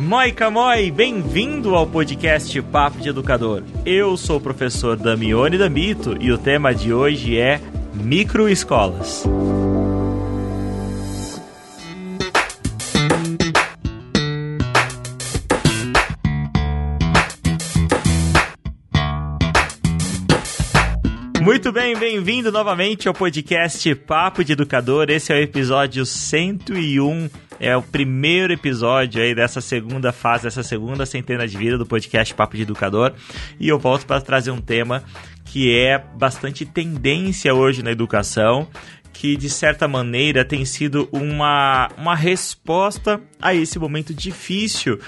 Moica Moi, bem-vindo ao podcast Papo de Educador. Eu sou o professor Damione Damito e o tema de hoje é microescolas. Muito bem, bem-vindo novamente ao podcast Papo de Educador. Esse é o episódio 101 é o primeiro episódio aí dessa segunda fase, dessa segunda centena de vida do podcast Papo de Educador. E eu volto para trazer um tema que é bastante tendência hoje na educação, que de certa maneira tem sido uma, uma resposta a esse momento difícil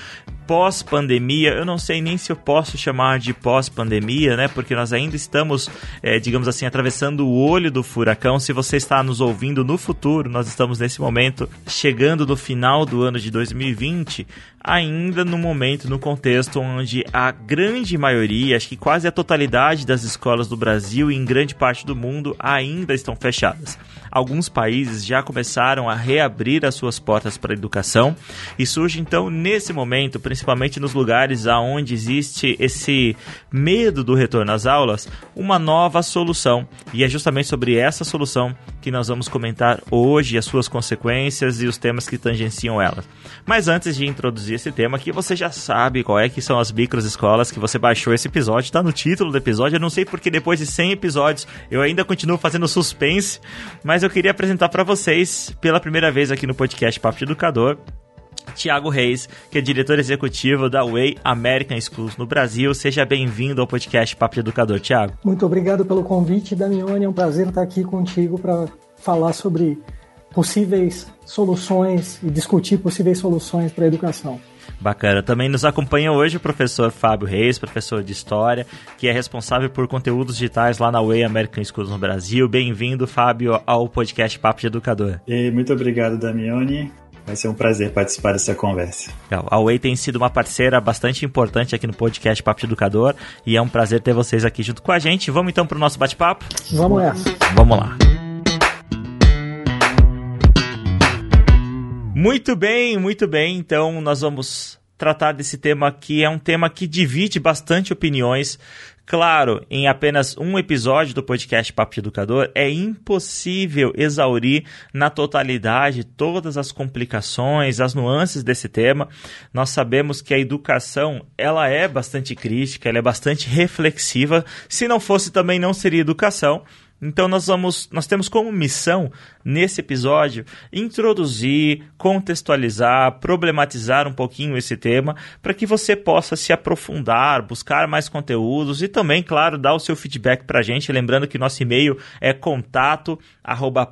pós-pandemia, eu não sei nem se eu posso chamar de pós-pandemia, né? Porque nós ainda estamos, é, digamos assim, atravessando o olho do furacão. Se você está nos ouvindo no futuro, nós estamos nesse momento chegando no final do ano de 2020, ainda no momento, no contexto onde a grande maioria, acho que quase a totalidade das escolas do Brasil e em grande parte do mundo ainda estão fechadas. Alguns países já começaram a reabrir as suas portas para a educação e surge então nesse momento, principalmente nos lugares aonde existe esse medo do retorno às aulas, uma nova solução. E é justamente sobre essa solução que nós vamos comentar hoje, as suas consequências e os temas que tangenciam elas. Mas antes de introduzir esse tema aqui, você já sabe qual é que são as micros escolas que você baixou esse episódio, está no título do episódio. Eu não sei porque depois de 100 episódios eu ainda continuo fazendo suspense, mas eu queria apresentar para vocês pela primeira vez aqui no podcast Papo de Educador Tiago Reis, que é diretor executivo da Way American Schools no Brasil. Seja bem-vindo ao podcast Papo de Educador, Tiago. Muito obrigado pelo convite, Damione. É um prazer estar aqui contigo para falar sobre possíveis soluções e discutir possíveis soluções para a educação. Bacana. Também nos acompanha hoje o professor Fábio Reis, professor de História, que é responsável por conteúdos digitais lá na Way American Schools no Brasil. Bem-vindo, Fábio, ao podcast Papo de Educador. E muito obrigado, Damione. Vai ser um prazer participar dessa conversa. A Way tem sido uma parceira bastante importante aqui no podcast Papo de Educador e é um prazer ter vocês aqui junto com a gente. Vamos então para o nosso bate-papo? Vamos nessa. Vamos lá. Muito bem, muito bem. Então nós vamos tratar desse tema que é um tema que divide bastante opiniões. Claro, em apenas um episódio do podcast Papo de Educador é impossível exaurir na totalidade todas as complicações, as nuances desse tema. Nós sabemos que a educação ela é bastante crítica, ela é bastante reflexiva. Se não fosse também não seria educação. Então nós vamos, nós temos como missão nesse episódio introduzir, contextualizar, problematizar um pouquinho esse tema para que você possa se aprofundar, buscar mais conteúdos e também, claro, dar o seu feedback para a gente. Lembrando que nosso e-mail é contato arroba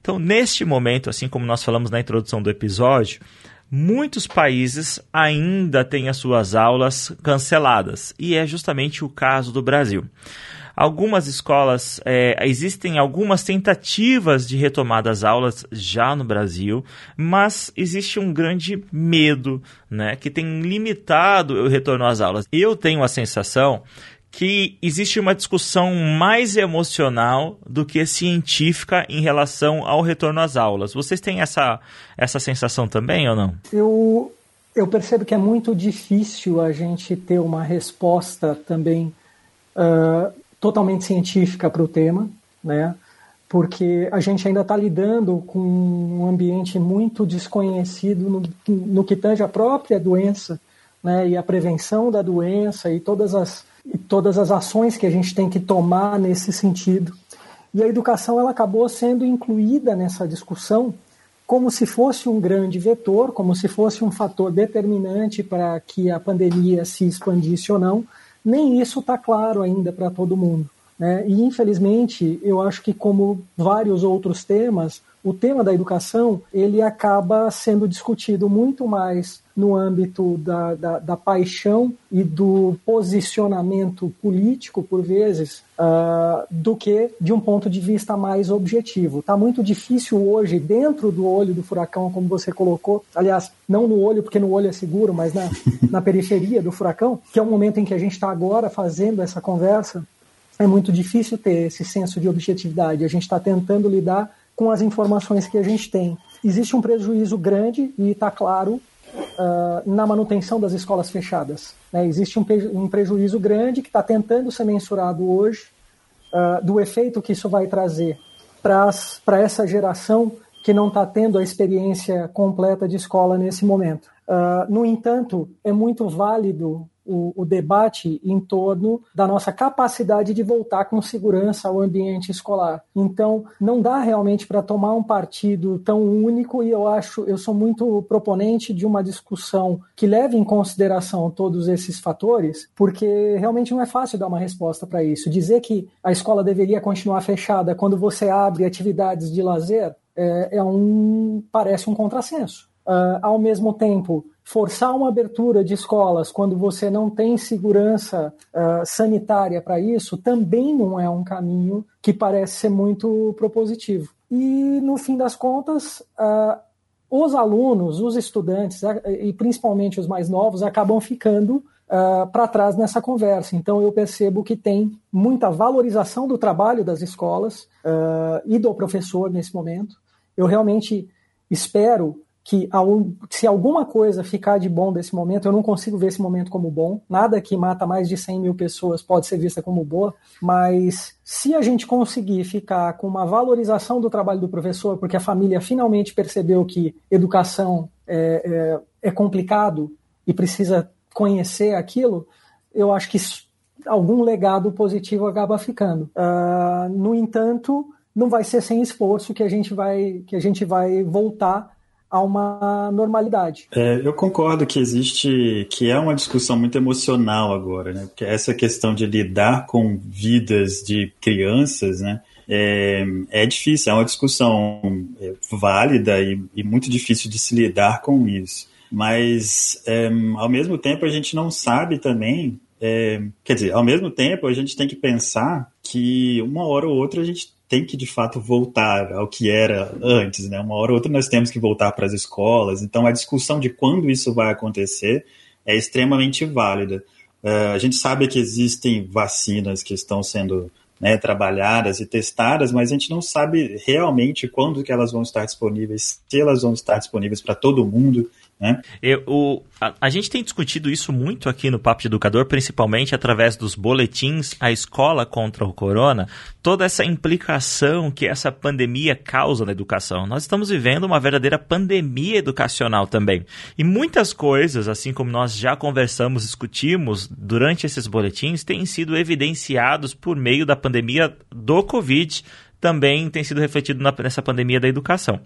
Então, neste momento, assim como nós falamos na introdução do episódio, muitos países ainda têm as suas aulas canceladas, e é justamente o caso do Brasil. Algumas escolas, é, existem algumas tentativas de retomar das aulas já no Brasil, mas existe um grande medo né, que tem limitado o retorno às aulas. Eu tenho a sensação que existe uma discussão mais emocional do que científica em relação ao retorno às aulas. Vocês têm essa, essa sensação também ou não? Eu, eu percebo que é muito difícil a gente ter uma resposta também uh, totalmente científica para o tema, né? porque a gente ainda está lidando com um ambiente muito desconhecido no, no que tange a própria doença né? e a prevenção da doença e todas as e todas as ações que a gente tem que tomar nesse sentido. E a educação ela acabou sendo incluída nessa discussão como se fosse um grande vetor, como se fosse um fator determinante para que a pandemia se expandisse ou não. Nem isso está claro ainda para todo mundo. Né? E, infelizmente, eu acho que, como vários outros temas, o tema da educação ele acaba sendo discutido muito mais no âmbito da, da, da paixão e do posicionamento político, por vezes, uh, do que de um ponto de vista mais objetivo. Está muito difícil hoje, dentro do olho do furacão, como você colocou, aliás, não no olho, porque no olho é seguro, mas na, na periferia do furacão, que é o momento em que a gente está agora fazendo essa conversa, é muito difícil ter esse senso de objetividade. A gente está tentando lidar com as informações que a gente tem. existe um prejuízo grande, e está claro, uh, na manutenção das escolas fechadas. Né? Existe um, um, prejuízo grande que está tentando ser mensurado hoje uh, do efeito que isso vai trazer para essa geração que não está tendo a experiência completa de escola nesse momento. Uh, no entanto, é muito válido o, o, debate em torno da nossa capacidade de voltar com segurança ao ambiente escolar. Então, não dá realmente para tomar um partido tão único e eu acho, eu sou muito proponente de uma discussão que leve em consideração todos esses fatores, porque realmente não é fácil dar uma resposta para isso. Dizer que a escola deveria continuar fechada quando você abre atividades de lazer é, é um parece um contrassenso. Uh, ao mesmo tempo, forçar uma abertura de escolas quando você não tem segurança uh, sanitária para isso também não é um caminho que parece ser muito propositivo. E, no fim das contas, uh, os alunos, os estudantes, e principalmente os mais novos, acabam ficando uh, para trás nessa conversa. Então, eu percebo que tem muita valorização do trabalho das escolas uh, e do professor nesse momento. Eu realmente espero que se alguma coisa ficar de bom desse momento, eu não consigo ver esse momento como bom. Nada que mata mais de 100 mil pessoas pode ser vista como boa, mas se a gente conseguir ficar com uma valorização do trabalho do professor, porque a família finalmente percebeu que educação é, é, é complicado e precisa conhecer aquilo, eu acho que algum legado positivo acaba ficando. Uh, no entanto, não vai ser sem esforço que a gente vai, que a gente vai voltar a uma normalidade. É, eu concordo que existe, que é uma discussão muito emocional agora, né? Porque essa questão de lidar com vidas de crianças, né? É, é difícil, é uma discussão é, válida e, e, muito difícil de se lidar com isso. Mas, é, ao mesmo tempo, a gente não sabe também, é, quer dizer, ao mesmo tempo, a gente tem que pensar que uma hora ou outra a gente tem que de fato voltar ao que era antes, né? Uma hora ou outra nós temos que voltar para as escolas. Então a discussão de quando isso vai acontecer é extremamente válida. Uh, a gente sabe que existem vacinas que estão sendo né, trabalhadas e testadas, mas a gente não sabe realmente quando que elas vão estar disponíveis, se elas vão estar disponíveis para todo mundo. Né? Eu, o, a, a, gente tem discutido isso muito aqui no Papo de Educador, principalmente através dos boletins A Escola contra o Corona, toda essa implicação que essa pandemia causa na educação. Nós estamos vivendo uma verdadeira pandemia educacional também. E muitas coisas, assim como nós já conversamos, discutimos durante esses boletins, têm sido evidenciados por meio da pandemia do Covid também tem sido refletido na, nessa pandemia da educação.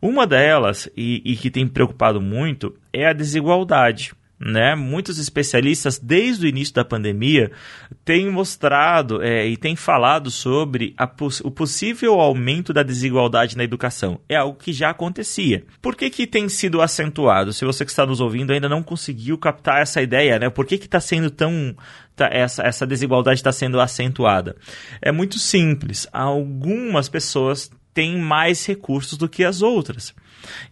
Uma delas, e, e que tem preocupado muito, é a desigualdade. Né? Muitos especialistas, desde o início da pandemia, têm mostrado é, e têm falado sobre o possível aumento da desigualdade na educação. É algo que já acontecia. Por que, que tem sido acentuado? Se você que está nos ouvindo ainda não conseguiu captar essa ideia, né? por que está sendo tão, tá, essa, essa desigualdade está sendo acentuada? É muito simples. Algumas pessoas têm mais recursos do que as outras.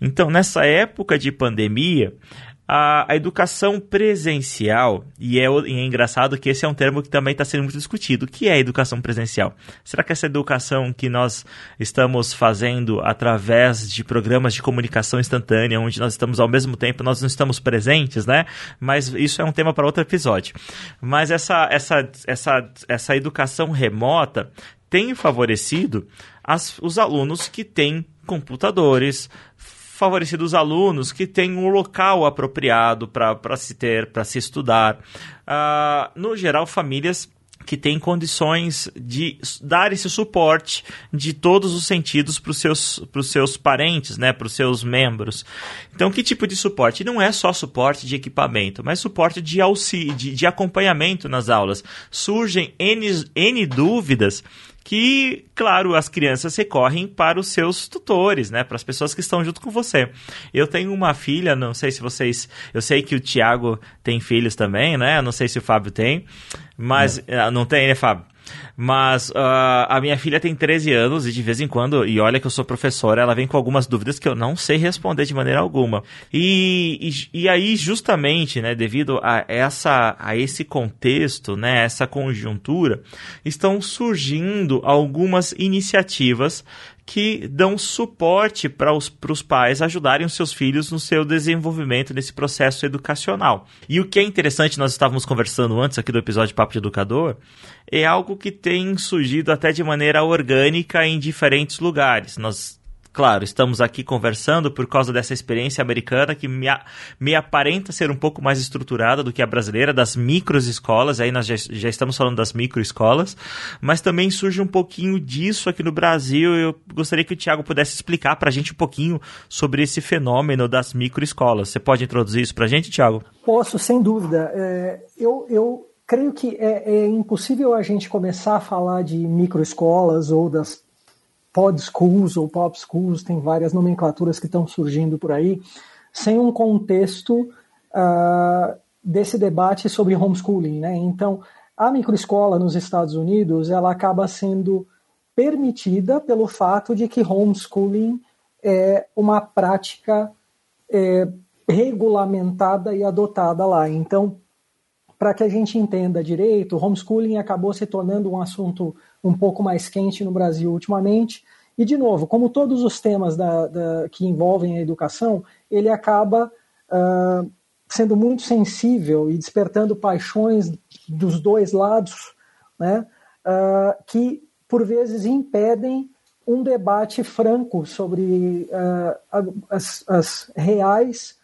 Então, nessa época de pandemia, a, a, educação presencial, e é, e é, engraçado que esse é um termo que também está sendo muito discutido. O que é educação presencial? Será que essa educação que nós estamos fazendo através de programas de comunicação instantânea, onde nós estamos ao mesmo tempo, nós não estamos presentes, né? Mas isso é um tema para outro episódio. Mas essa, essa, essa, essa educação remota tem favorecido as, os alunos que têm computadores, favorecido os alunos que têm um local apropriado para se ter, para se estudar. Uh, no geral, famílias que têm condições de dar esse suporte de todos os sentidos para os seus, seus parentes, né, para os seus membros. Então, que tipo de suporte? Não é só suporte de equipamento, mas suporte de auxílio, de, de acompanhamento nas aulas. Surgem N, N dúvidas que, claro, as crianças recorrem para os seus tutores, né? Para as pessoas que estão junto com você. Eu tenho uma filha, não sei se vocês. Eu sei que o Tiago tem filhos também, né? Não sei se o Fábio tem. Mas. Não, não tem, né, Fábio? Mas uh, a minha filha tem 13 anos e de vez em quando, e olha que eu sou professora, ela vem com algumas dúvidas que eu não sei responder de maneira alguma. E, e, e aí, justamente, né, devido a, essa, a esse contexto, né, essa conjuntura, estão surgindo algumas iniciativas que dão suporte para os pais ajudarem os seus filhos no seu desenvolvimento nesse processo educacional. E o que é interessante, nós estávamos conversando antes aqui do episódio Papo de Educador, é algo que tem surgido até de maneira orgânica em diferentes lugares. Nós Claro, estamos aqui conversando por causa dessa experiência americana que me, me aparenta ser um pouco mais estruturada do que a brasileira, das microescolas, aí nós já, já estamos falando das microescolas, mas também surge um pouquinho disso aqui no Brasil. Eu gostaria que o Tiago pudesse explicar para a gente um pouquinho sobre esse fenômeno das microescolas. Você pode introduzir isso para a gente, Tiago? Posso, sem dúvida. É, eu, eu creio que é, é impossível a gente começar a falar de microescolas ou das pod schools ou pop schools, tem várias nomenclaturas que estão surgindo por aí, sem um contexto uh, desse debate sobre homeschooling. Né? Então, a microescola nos Estados Unidos ela acaba sendo permitida pelo fato de que homeschooling é uma prática é, regulamentada e adotada lá. Então, para que a gente entenda direito, homeschooling acabou se tornando um assunto um pouco mais quente no Brasil ultimamente. E, de novo, como todos os temas da, da, que envolvem a educação, ele acaba uh, sendo muito sensível e despertando paixões dos dois lados, né, uh, que, por vezes, impedem um debate franco sobre uh, as, as, reais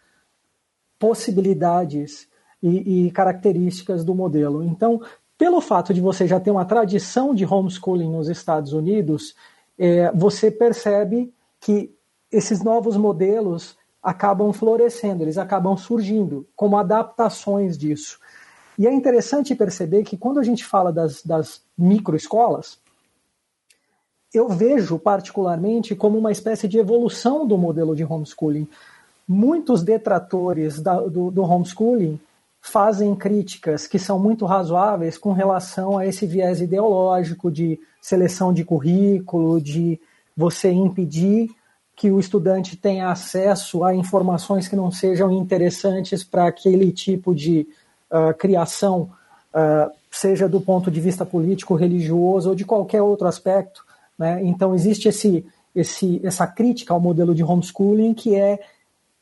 possibilidades e, e características do modelo. Então, pelo fato de você já ter uma tradição de homeschooling nos Estados Unidos, é, você percebe que esses novos modelos acabam florescendo, eles acabam surgindo como adaptações disso. E é interessante perceber que quando a gente fala das, das microescolas, eu vejo particularmente como uma espécie de evolução do modelo de homeschooling. Muitos detratores da, do, do homeschooling fazem críticas que são muito razoáveis com relação a esse viés ideológico de seleção de currículo, de você impedir que o estudante tenha acesso a informações que não sejam interessantes para aquele tipo de uh, criação, uh, seja do ponto de vista político, religioso ou de qualquer outro aspecto. Né? Então, existe esse, esse, essa crítica ao modelo de homeschooling que é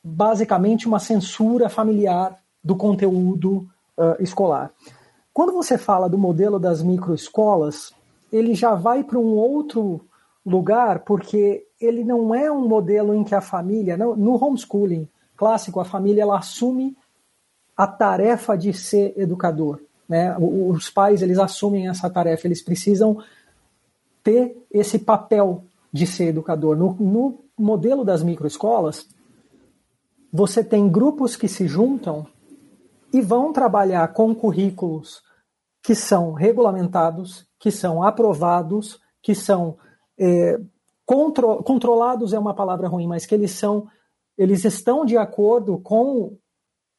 basicamente uma censura familiar do conteúdo uh, escolar. Quando você fala do modelo das microescolas, ele já vai para um outro lugar, porque ele não é um modelo em que a família, no homeschooling clássico, a família ela assume a tarefa de ser educador. Né? Os pais eles assumem essa tarefa, eles precisam ter esse papel de ser educador. No, no modelo das microescolas, você tem grupos que se juntam e vão trabalhar com currículos que são regulamentados, que são aprovados, que são é, contro controlados é uma palavra ruim, mas que eles são eles estão de acordo com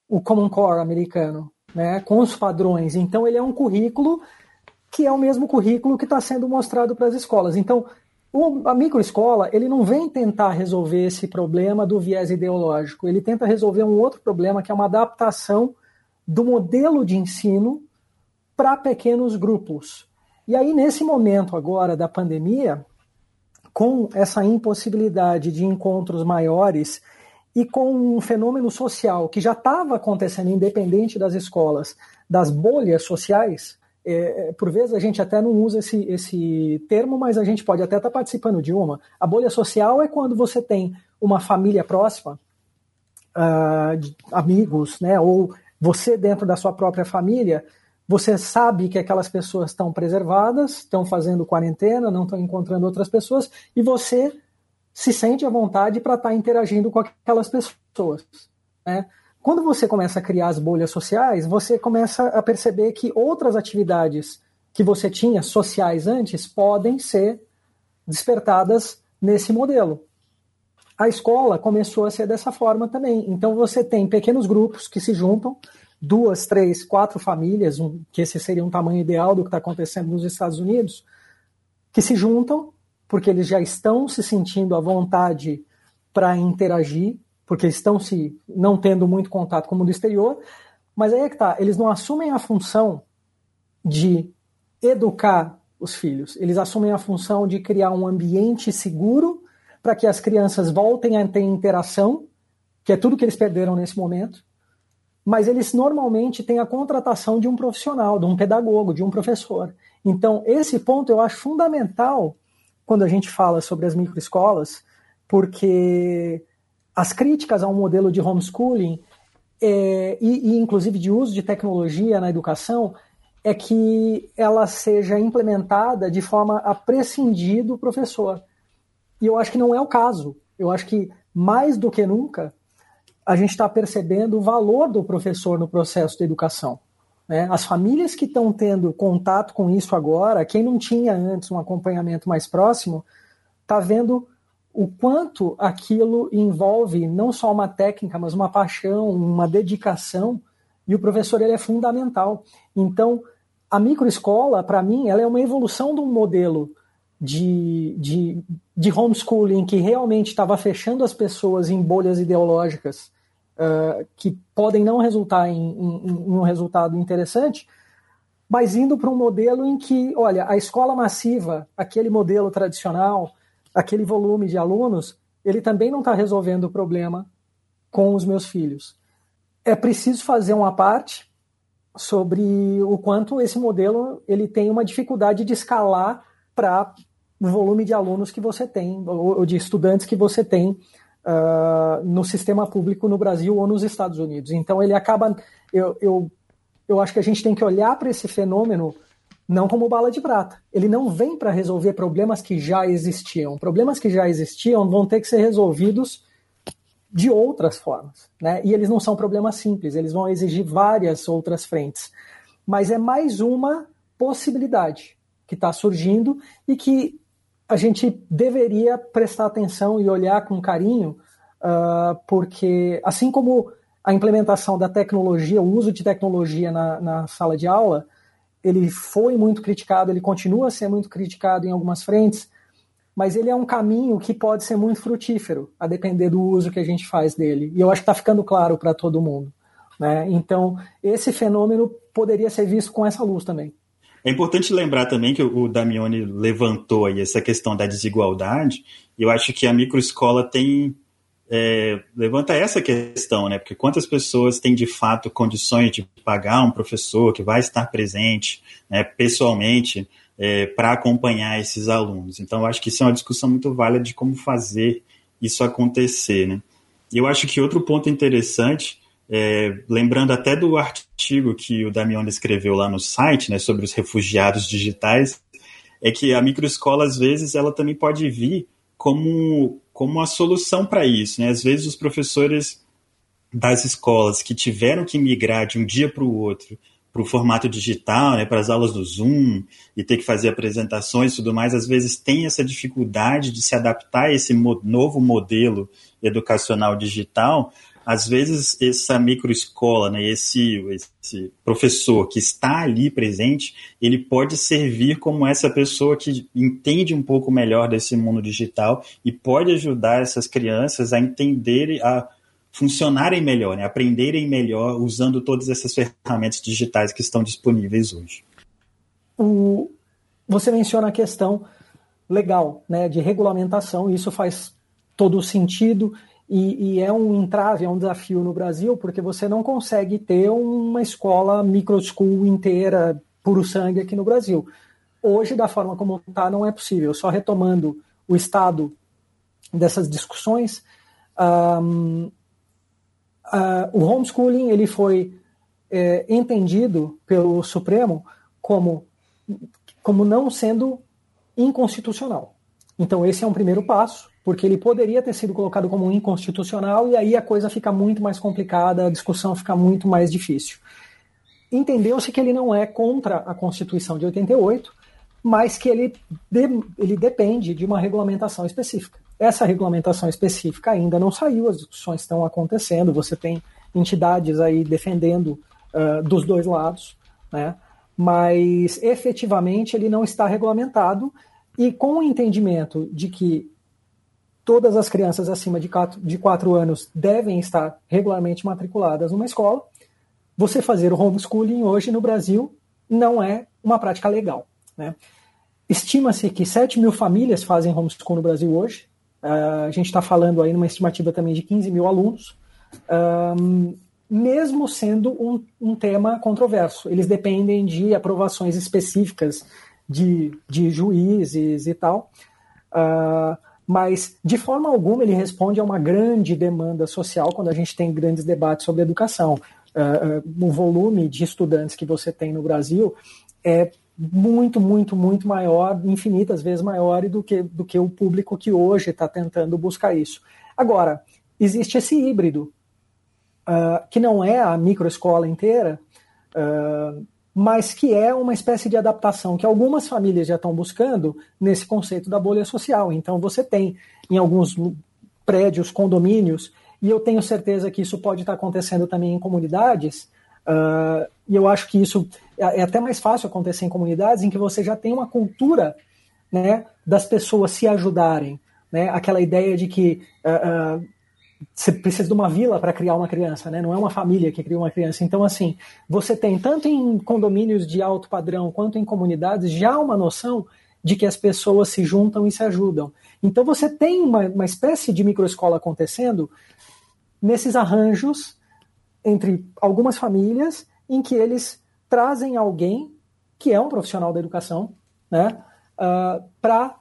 o Common Core americano, né, com os padrões. Então ele é um currículo que é o mesmo currículo que está sendo mostrado para as escolas. Então o, a microescola ele não vem tentar resolver esse problema do viés ideológico, ele tenta resolver um outro problema que é uma adaptação do modelo de ensino para pequenos grupos. E aí, nesse momento agora da pandemia, com essa impossibilidade de encontros maiores e com um fenômeno social que já estava acontecendo, independente das escolas, das bolhas sociais, é, por vezes a gente até não usa esse, esse termo, mas a gente pode até estar tá participando de uma. A bolha social é quando você tem uma família próxima, uh, amigos, né, ou você, dentro da sua própria família, você sabe que aquelas pessoas estão preservadas, estão fazendo quarentena, não estão encontrando outras pessoas, e você se sente à vontade para estar tá interagindo com aquelas pessoas. Né? Quando você começa a criar as bolhas sociais, você começa a perceber que outras atividades que você tinha sociais antes podem ser despertadas nesse modelo. A escola começou a ser dessa forma também. Então você tem pequenos grupos que se juntam, duas, três, quatro famílias, um, que esse seria um tamanho ideal do que está acontecendo nos Estados Unidos, que se juntam porque eles já estão se sentindo à vontade para interagir, porque estão se não tendo muito contato com o mundo exterior, mas aí é que tá, eles não assumem a função de educar os filhos. Eles assumem a função de criar um ambiente seguro para que as crianças voltem a ter interação, que é tudo que eles perderam nesse momento. Mas eles normalmente têm a contratação de um profissional, de um pedagogo, de um professor. Então, esse ponto eu acho fundamental quando a gente fala sobre as microescolas, porque as críticas ao modelo de homeschooling é, e, e, inclusive de uso de tecnologia na educação é que ela seja implementada de forma a prescindir do professor. E eu acho que não é o caso. Eu acho que mais do que nunca a gente está percebendo o valor do professor no processo de educação. Né? As famílias que estão tendo contato com isso agora, quem não tinha antes um acompanhamento mais próximo, está vendo o quanto aquilo envolve não só uma técnica, mas uma paixão, uma dedicação, e o professor ele é fundamental. Então, a microescola, para mim, ela é uma evolução de um modelo de, de, de homeschooling que realmente estava fechando as pessoas em bolhas ideológicas uh, que podem não resultar em, em, em um resultado interessante, mas indo para um modelo em que, olha, a escola massiva, aquele modelo tradicional, aquele volume de alunos, ele também não está resolvendo o problema com os meus filhos. É preciso fazer uma parte sobre o quanto esse modelo ele tem uma dificuldade de escalar para o volume de alunos que você tem, ou de estudantes que você tem uh, no sistema público no Brasil ou nos Estados Unidos. Então ele acaba. Eu, eu, eu acho que a gente tem que olhar para esse fenômeno não como bala de prata. Ele não vem para resolver problemas que já existiam. Problemas que já existiam vão ter que ser resolvidos de outras formas. Né? E eles não são problemas simples, eles vão exigir várias outras frentes. Mas é mais uma possibilidade que está surgindo e que a gente deveria prestar atenção e olhar com carinho, uh, porque assim como a implementação da tecnologia, o uso de tecnologia na, na sala de aula, ele foi muito criticado, ele continua a ser muito criticado em algumas frentes, mas ele é um caminho que pode ser muito frutífero, a depender do uso que a gente faz dele. E eu acho que está ficando claro para todo mundo. Né? Então, esse fenômeno poderia ser visto com essa luz também. É importante lembrar também que o Damione levantou aí essa questão da desigualdade, e eu acho que a microescola tem é, levanta essa questão, né? Porque quantas pessoas têm de fato condições de pagar um professor que vai estar presente né, pessoalmente é, para acompanhar esses alunos? Então, eu acho que isso é uma discussão muito válida de como fazer isso acontecer, né? Eu acho que outro ponto interessante, é, lembrando até do artigo que o Damione escreveu lá no site, né, sobre os refugiados digitais, é que a microescola, às vezes, ela também pode vir como como a solução para isso. Né? Às vezes os professores das escolas que tiveram que migrar de um dia para o outro para o formato digital, né, para as aulas do Zoom e ter que fazer apresentações e tudo mais, às vezes tem essa dificuldade de se adaptar a esse novo modelo educacional digital, às vezes essa microescola, né, esse, esse professor que está ali presente, ele pode servir como essa pessoa que entende um pouco melhor desse mundo digital e pode ajudar essas crianças a entenderem, a funcionarem melhor, né, aprenderem melhor usando todas essas ferramentas digitais que estão disponíveis hoje. O, você menciona a questão legal, né, de regulamentação, isso faz todo o sentido e, e, é um entrave, é um desafio no Brasil, porque você não consegue ter uma escola micro school inteira, puro sangue aqui no Brasil. Hoje, da forma como está, não é possível. Só retomando o estado dessas discussões, um, uh, o homeschooling ele foi é, entendido pelo Supremo como, como não sendo inconstitucional. Então, esse é um primeiro passo porque ele poderia ter sido colocado como inconstitucional e aí a coisa fica muito mais complicada, a discussão fica muito mais difícil. Entendeu-se que ele não é contra a Constituição de 88, mas que ele, de, ele depende de uma regulamentação específica. Essa regulamentação específica ainda não saiu, as discussões estão acontecendo, você tem entidades aí defendendo uh, dos dois lados, né? mas efetivamente ele não está regulamentado e com o entendimento de que todas as crianças acima de 4, de 4 anos devem estar regularmente matriculadas numa escola. Você fazer o homeschooling hoje no Brasil não é uma prática legal. Né? Estima-se que 7 mil famílias fazem homeschool no Brasil hoje. Uh, a gente está falando aí numa estimativa também de 15 mil alunos. Um, mesmo sendo um, um, tema controverso. Eles dependem de aprovações específicas de, de juízes e tal. Uh, mas, de forma alguma, ele responde a uma grande demanda social quando a gente tem grandes debates sobre educação. Uh, uh, o volume de estudantes que você tem no Brasil é muito, muito, muito maior, infinitas vezes maior do que, do que o público que hoje está tentando buscar isso. Agora, existe esse híbrido, uh, que não é a microescola inteira, uh, mas que é uma espécie de adaptação que algumas famílias já estão buscando nesse conceito da bolha social. Então, você tem em alguns prédios, condomínios, e eu tenho certeza que isso pode estar acontecendo também em comunidades, uh, e eu acho que isso é, é até mais fácil acontecer em comunidades em que você já tem uma cultura né, das pessoas se ajudarem. Né? Aquela ideia de que uh, uh, você precisa de uma vila para criar uma criança, né? não é uma família que cria uma criança. Então, assim, você tem tanto em condomínios de alto padrão quanto em comunidades já uma noção de que as pessoas se juntam e se ajudam. Então, você tem uma, uma espécie de microescola acontecendo nesses arranjos entre algumas famílias em que eles trazem alguém que é um profissional da educação, né, uh, ah, para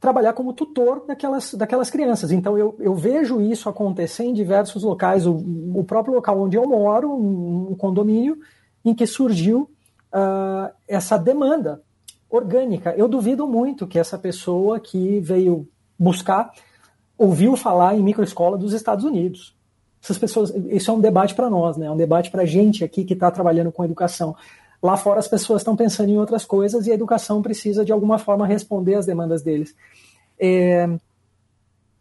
trabalhar como tutor daquelas, daquelas crianças. Então eu, eu vejo isso acontecer em diversos locais. O, o próprio local onde eu moro, um, um condomínio, em que surgiu uh, essa demanda orgânica. Eu duvido muito que essa pessoa que veio buscar ouviu falar em microescola dos Estados Unidos essas pessoas, isso é um debate para nós, né? É um debate para a gente aqui que está trabalhando com educação. Lá fora as pessoas estão pensando em outras coisas e a educação precisa de alguma forma responder às demandas deles. É,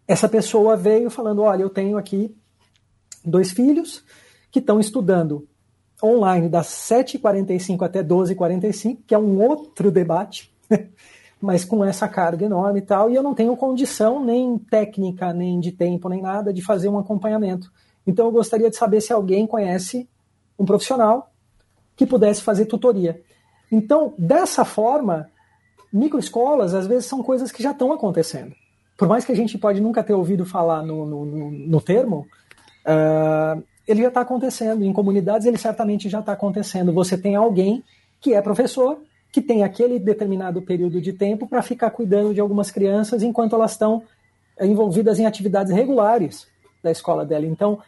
essa pessoa veio falando, olha, eu tenho aqui dois filhos que estão estudando online das 7h45 até 12h45, que é um outro debate, mas com essa carga enorme e tal, e eu não tenho condição nem técnica, nem de tempo, nem nada de fazer um acompanhamento. Então eu gostaria de saber se alguém conhece um profissional que pudesse fazer tutoria. Então, dessa forma, microescolas às vezes são coisas que já estão acontecendo. Por mais que a gente pode nunca ter ouvido falar no, no, no, termo, uh, ele já está acontecendo. Em comunidades ele certamente já está acontecendo. Você tem alguém que é professor, que tem aquele determinado período de tempo para ficar cuidando de algumas crianças enquanto elas estão envolvidas em atividades regulares da escola dela. Então,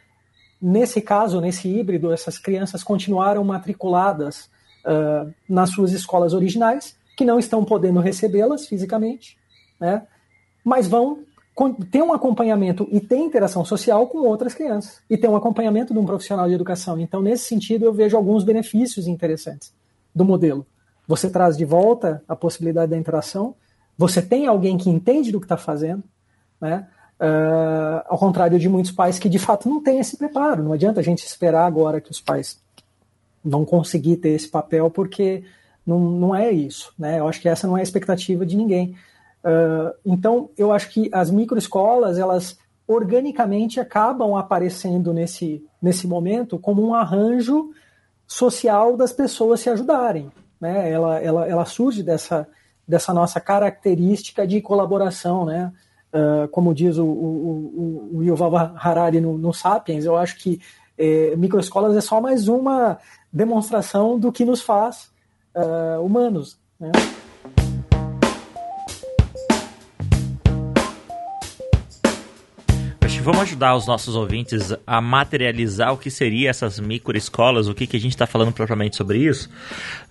Nesse caso, nesse híbrido, essas crianças continuaram matriculadas uh, nas suas escolas originais, que não estão podendo recebê-las fisicamente, né? mas vão ter um acompanhamento e ter interação social com outras crianças, e ter um acompanhamento de um profissional de educação. Então, nesse sentido, eu vejo alguns benefícios interessantes do modelo. Você traz de volta a possibilidade da interação, você tem alguém que entende do que está fazendo, né? Uh, ao contrário de muitos pais que de fato não têm esse preparo. Não adianta a gente esperar agora que os pais vão conseguir ter esse papel, porque não, não é isso. Né? Eu acho que essa não é a expectativa de ninguém. Uh, então, eu acho que as microescolas, elas organicamente acabam aparecendo nesse, nesse momento como um arranjo social das pessoas se ajudarem. Né? Ela, ela, ela surge dessa, dessa nossa característica de colaboração, né? Uh, como diz o, o, o, Yuval Harari no, no Sapiens, eu acho que é, microescolas é só mais uma demonstração do que nos faz uh, humanos. Né? Vamos ajudar os nossos ouvintes a materializar o que seria essas microescolas, o que, que a gente está falando propriamente sobre isso.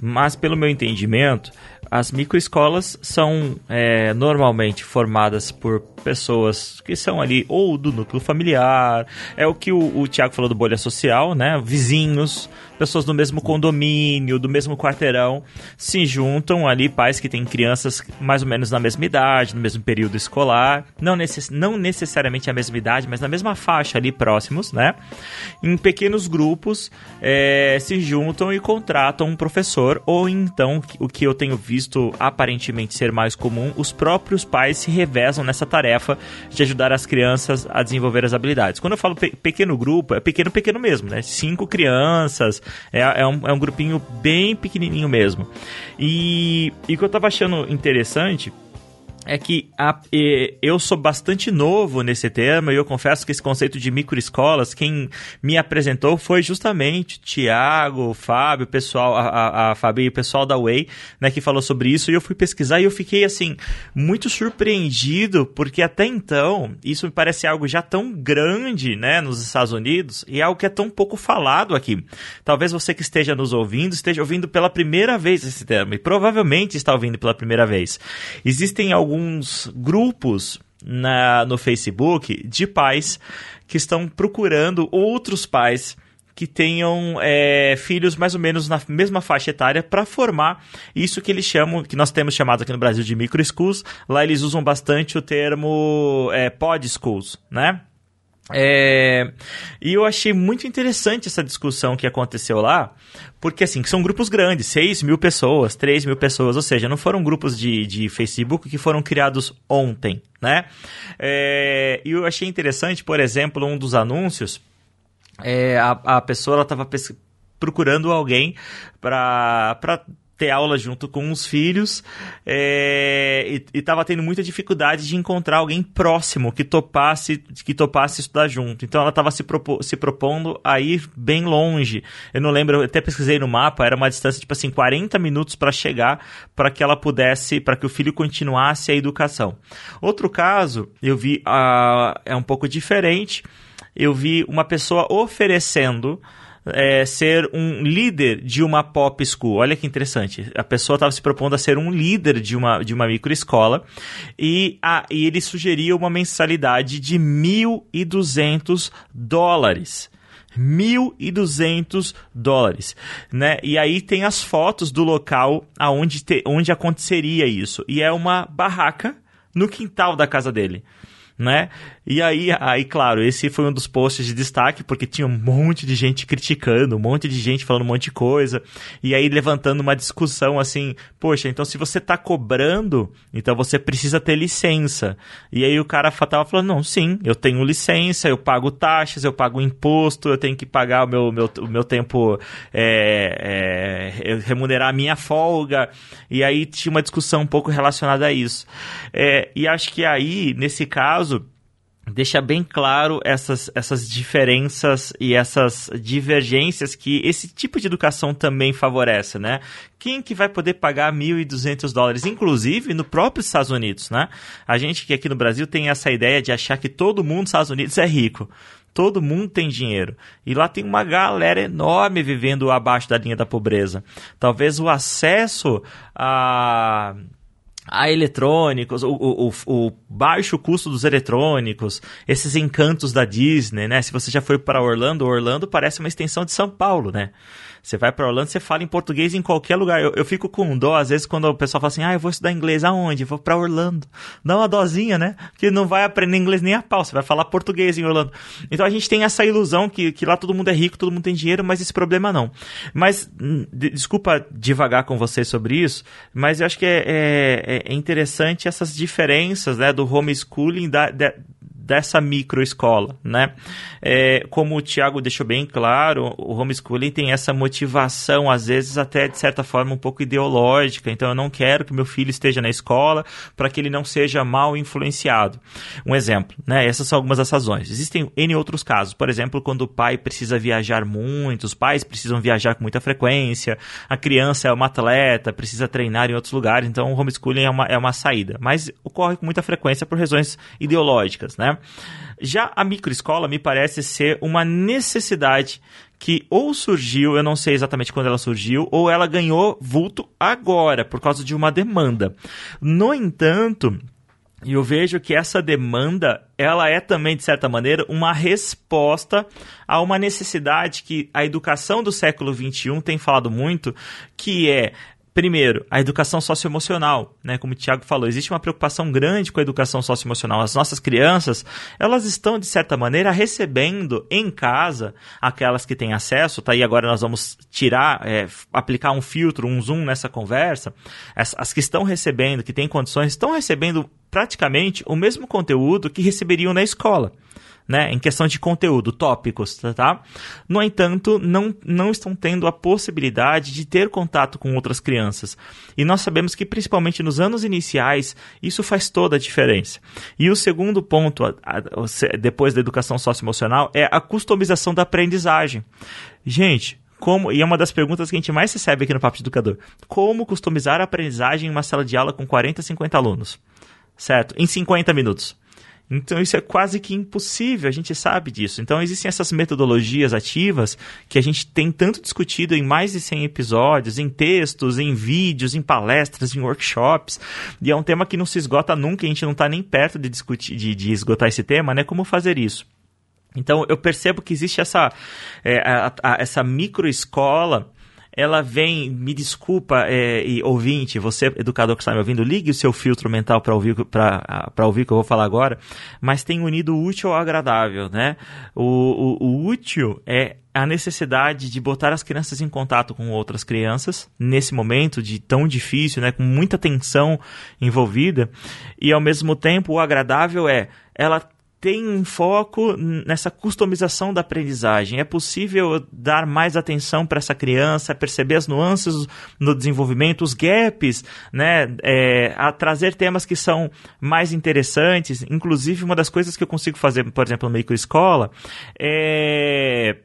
Mas, pelo meu entendimento, as microescolas são é, normalmente formadas por pessoas que são ali ou do núcleo familiar, é o que o, o Tiago falou do bolha social, né? Vizinhos, pessoas do mesmo condomínio, do mesmo quarteirão, se juntam ali, pais que têm crianças mais ou menos na mesma idade, no mesmo período escolar, não, necess, não necessariamente a mesma idade, mas na mesma faixa ali próximos, né? Em pequenos grupos é, se juntam e contratam um professor, ou então, o que eu tenho visto aparentemente ser mais comum, os próprios pais se revezam nessa tarefa de ajudar as crianças a desenvolver as habilidades. Quando eu falo pe pequeno grupo, é pequeno, pequeno mesmo, né? Cinco crianças, é, é, um, é um grupinho bem pequenininho mesmo. E, e o que eu tava achando interessante é que a, eu sou bastante novo nesse tema e eu confesso que esse conceito de microescolas, quem me apresentou foi justamente Tiago, Fábio, pessoal, a, a, a Fábio e o pessoal da Way, né, que falou sobre isso e eu fui pesquisar e eu fiquei, assim, muito surpreendido porque até então isso me parece algo já tão grande, né, nos Estados Unidos e é algo que é tão pouco falado aqui. Talvez você que esteja nos ouvindo esteja ouvindo pela primeira vez esse termo e provavelmente está ouvindo pela primeira vez. Existem alguns alguns grupos na, no Facebook de pais que estão procurando outros pais que tenham é, filhos mais ou menos na mesma faixa etária para formar isso que eles chamam, que nós temos chamado aqui no Brasil de micro schools. Lá eles usam bastante o termo é, pod schools, né? É, e eu achei muito interessante essa discussão que aconteceu lá, porque assim, são grupos grandes, 6 mil pessoas, 3 mil pessoas, ou seja, não foram grupos de, de Facebook que foram criados ontem, né? É, e eu achei interessante, por exemplo, um dos anúncios, é, a, a pessoa estava procurando alguém para ter aula junto com os filhos é, e estava tendo muita dificuldade de encontrar alguém próximo que topasse que topasse estudar junto. Então ela estava se, se propondo a ir bem longe. Eu não lembro, eu até pesquisei no mapa, era uma distância tipo assim 40 minutos para chegar para que ela pudesse, para que o filho continuasse a educação. Outro caso, eu vi uh, é um pouco diferente. Eu vi uma pessoa oferecendo é, ser um líder de uma pop school. Olha que interessante. A pessoa estava se propondo a ser um líder de uma, de uma microescola e, a, e ele sugeria uma mensalidade de 1.200 dólares. 1.200 dólares, né? E aí tem as fotos do local aonde te, onde aconteceria isso. E é uma barraca no quintal da casa dele né? E aí, aí, claro, esse foi um dos posts de destaque, porque tinha um monte de gente criticando, um monte de gente falando um monte de coisa, e aí levantando uma discussão assim, poxa, então se você tá cobrando, então você precisa ter licença. E aí o cara tava falando, não, sim, eu tenho licença, eu pago taxas, eu pago imposto, eu tenho que pagar o meu, meu, o meu tempo, é, é, remunerar a minha folga, e aí tinha uma discussão um pouco relacionada a isso. É, e acho que aí, nesse caso, caso, deixa bem claro essas, essas diferenças e essas divergências que esse tipo de educação também favorece, né? Quem que vai poder pagar 1.200 dólares? Inclusive no próprio Estados Unidos, né? A gente que aqui no Brasil tem essa ideia de achar que todo mundo nos Estados Unidos é rico. Todo mundo tem dinheiro. E lá tem uma galera enorme vivendo abaixo da linha da pobreza. Talvez o acesso a a eletrônicos, o, o, o, baixo custo dos eletrônicos, esses encantos da Disney, né? Se você já foi para Orlando, Orlando parece uma extensão de São Paulo, né? Você vai para Orlando, você fala em português em qualquer lugar. Eu, eu, fico com dó, às vezes, quando o pessoal fala assim, ah, eu vou estudar inglês aonde? Eu vou para Orlando. Dá uma dozinha, né? Que não vai aprender inglês nem a pau, você vai falar português em Orlando. Então a gente tem essa ilusão que, que lá todo mundo é rico, todo mundo tem dinheiro, mas esse problema não. Mas, hum, de, desculpa devagar com vocês sobre isso, mas eu acho que é, é, é interessante essas diferenças, né, do homeschooling da, da dessa microescola, né? É, como o Tiago deixou bem claro, o homeschooling tem essa motivação, às vezes até de certa forma um pouco ideológica. Então, eu não quero que meu filho esteja na escola para que ele não seja mal influenciado. Um exemplo, né? Essas são algumas das razões. Existem N outros casos. Por exemplo, quando o pai precisa viajar muito, os pais precisam viajar com muita frequência, a criança é uma atleta, precisa treinar em outros lugares, então o homeschooling é uma, é uma saída. Mas ocorre com muita frequência por razões ideológicas, né? Já a microescola me parece ser uma necessidade que ou surgiu, eu não sei exatamente quando ela surgiu, ou ela ganhou vulto agora, por causa de uma demanda. No entanto, eu vejo que essa demanda, ela é também, de certa maneira, uma resposta a uma necessidade que a educação do século XXI tem falado muito, que é Primeiro, a educação socioemocional, né? Como o Tiago falou, existe uma preocupação grande com a educação socioemocional. As nossas crianças, elas estão, de certa maneira, recebendo em casa aquelas que têm acesso, tá? E agora nós vamos tirar, é, aplicar um filtro, um zoom nessa conversa. As, as que estão recebendo, que têm condições, estão recebendo praticamente o mesmo conteúdo que receberiam na escola né, em questão de conteúdo, tópicos, tá, tá? No entanto, não, não estão tendo a possibilidade de ter contato com outras crianças. E nós sabemos que, principalmente nos anos iniciais, isso faz toda a diferença. E o segundo ponto, depois da educação socioemocional, é a customização da aprendizagem. Gente, como, e é uma das perguntas que a gente mais recebe aqui no Papo de Educador. Como customizar a aprendizagem em uma sala de aula com 40, 50 alunos? Certo? Em 50 minutos. Então isso é quase que impossível, a gente sabe disso. Então existem essas metodologias ativas que a gente tem tanto discutido em mais de 100 episódios, em textos, em vídeos, em palestras, em workshops. E é um tema que não se esgota nunca, a gente não está nem perto de discutir, de, de esgotar esse tema, né? Como fazer isso? Então eu percebo que existe essa, é, a, a, essa microescola ela vem, me desculpa, é, e ouvinte, você, educador que está me ouvindo, ligue o seu filtro mental para ouvir para ouvir o que eu vou falar agora, mas tem unido o útil ao agradável, né? O, o, o útil é a necessidade de botar as crianças em contato com outras crianças nesse momento de tão difícil, né, com muita tensão envolvida, e ao mesmo tempo o agradável é ela tem foco nessa customização da aprendizagem. É possível dar mais atenção para essa criança, perceber as nuances no desenvolvimento, os gaps, né? É, a trazer temas que são mais interessantes. Inclusive, uma das coisas que eu consigo fazer, por exemplo, no microescola, é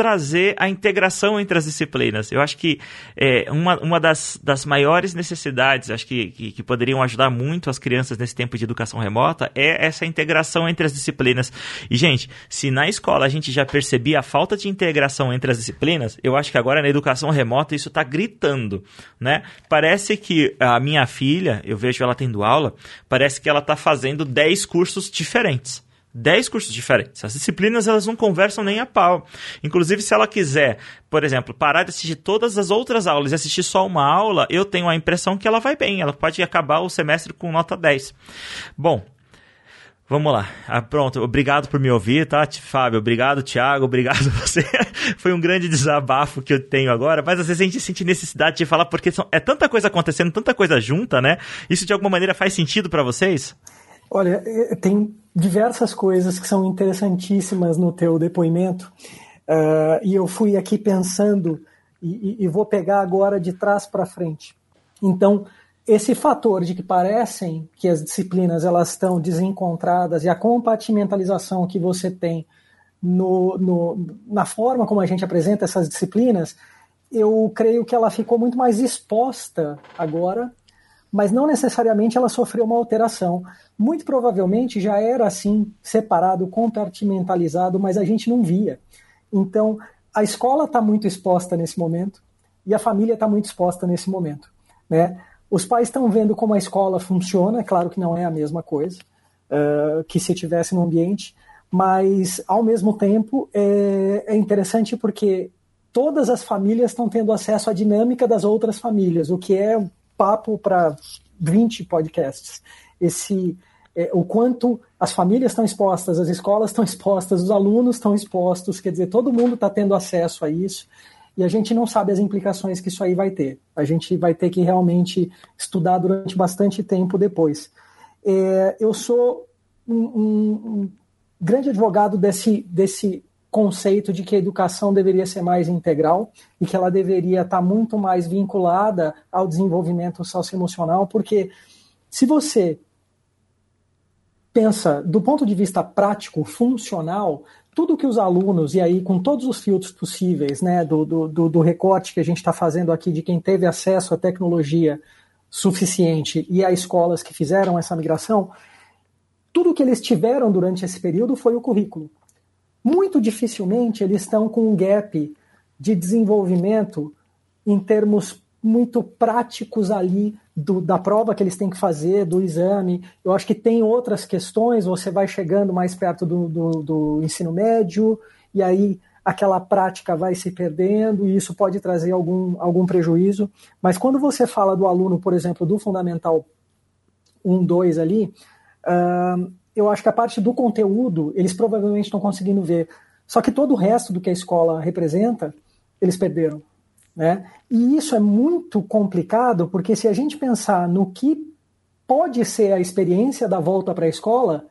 trazer a integração entre as disciplinas. Eu acho que é, uma, uma das, das maiores necessidades, acho que, que, que, poderiam ajudar muito as crianças nesse tempo de educação remota, é essa integração entre as disciplinas. E, gente, se na escola a gente já percebia a falta de integração entre as disciplinas, eu acho que agora na educação remota isso está gritando, né? Parece que a minha filha, eu vejo ela tendo aula, parece que ela está fazendo 10 cursos diferentes. 10 cursos diferentes. As disciplinas elas não conversam nem a pau. Inclusive, se ela quiser, por exemplo, parar de assistir todas as outras aulas e assistir só uma aula, eu tenho a impressão que ela vai bem. Ela pode acabar o semestre com nota 10. Bom, Vamos lá. Ah, pronto, obrigado por me ouvir, tá, Fábio? Obrigado, Thiago. Obrigado você. Foi um grande desabafo que eu tenho agora, mas às vezes a gente sente necessidade de falar porque são, é tanta coisa acontecendo, tanta coisa junta, né? Isso de alguma maneira faz sentido para vocês? Olha, eh, tem diversas coisas que são interessantíssimas no teu depoimento uh, e eu fui aqui pensando e, e vou pegar agora de trás para frente. Então, esse fator de que parecem que as disciplinas elas estão desencontradas e a compartimentalização que você tem no, no, na forma como a gente apresenta essas disciplinas, eu creio que ela ficou muito mais exposta agora, mas não necessariamente ela sofreu uma alteração muito provavelmente já era assim, separado, compartimentalizado, mas a gente não via. Então, a escola está muito exposta nesse momento e a família está muito exposta nesse momento. Né? Os pais estão vendo como a escola funciona, é claro que não é a mesma coisa uh, que se tivesse no ambiente, mas ao mesmo tempo é, é interessante porque todas as famílias estão tendo acesso à dinâmica das outras famílias, o que é papo para 20 podcasts. Esse, é, o quanto as famílias estão expostas, as escolas estão expostas, os alunos estão expostos, quer dizer, todo mundo está tendo acesso a isso e a gente não sabe as implicações que isso aí vai ter. A gente vai ter que realmente estudar durante bastante tempo depois. É, eu sou um, um, um grande advogado desse, desse conceito de que a educação deveria ser mais integral e que ela deveria estar muito mais vinculada ao desenvolvimento socioemocional, porque se você pensa do ponto de vista prático, funcional, tudo que os alunos, e aí com todos os filtros possíveis, né, do, do, do recorte que a gente está fazendo aqui de quem teve acesso à tecnologia suficiente e a escolas que fizeram essa migração, tudo que eles tiveram durante esse período foi o currículo. Muito dificilmente eles estão com um gap de desenvolvimento em termos muito práticos ali do, da prova que eles têm que fazer, do exame. Eu acho que tem outras questões, você vai chegando mais perto do, do, do ensino médio, e aí aquela prática vai se perdendo e isso pode trazer algum, algum prejuízo. Mas quando você fala do aluno, por exemplo, do Fundamental 1, 2 ali, uh, eu acho que a parte do conteúdo eles provavelmente estão conseguindo ver. Só que todo o resto do que a escola representa, eles perderam. Né? E isso é muito complicado, porque se a gente pensar no que pode ser a experiência da volta para a escola,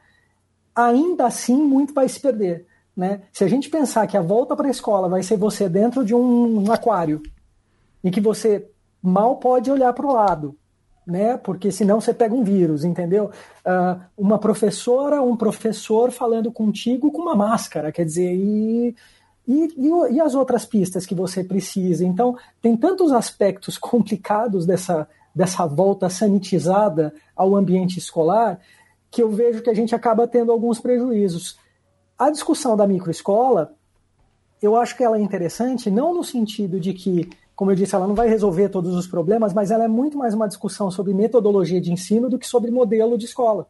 ainda assim muito vai se perder. Né? Se a gente pensar que a volta para a escola vai ser você dentro de um, aquário e que você mal pode olhar para o lado, né? Porque senão você pega um vírus, entendeu? Uh, uma professora, um professor falando contigo com uma máscara, quer dizer, e, e, e, as outras pistas que você precisa. Então, tem tantos aspectos complicados dessa, dessa volta sanitizada ao ambiente escolar que eu vejo que a gente acaba tendo alguns prejuízos. A discussão da microescola, eu acho que ela é interessante, não no sentido de que, como eu disse, ela não vai resolver todos os problemas, mas ela é muito mais uma discussão sobre metodologia de ensino do que sobre modelo de escola.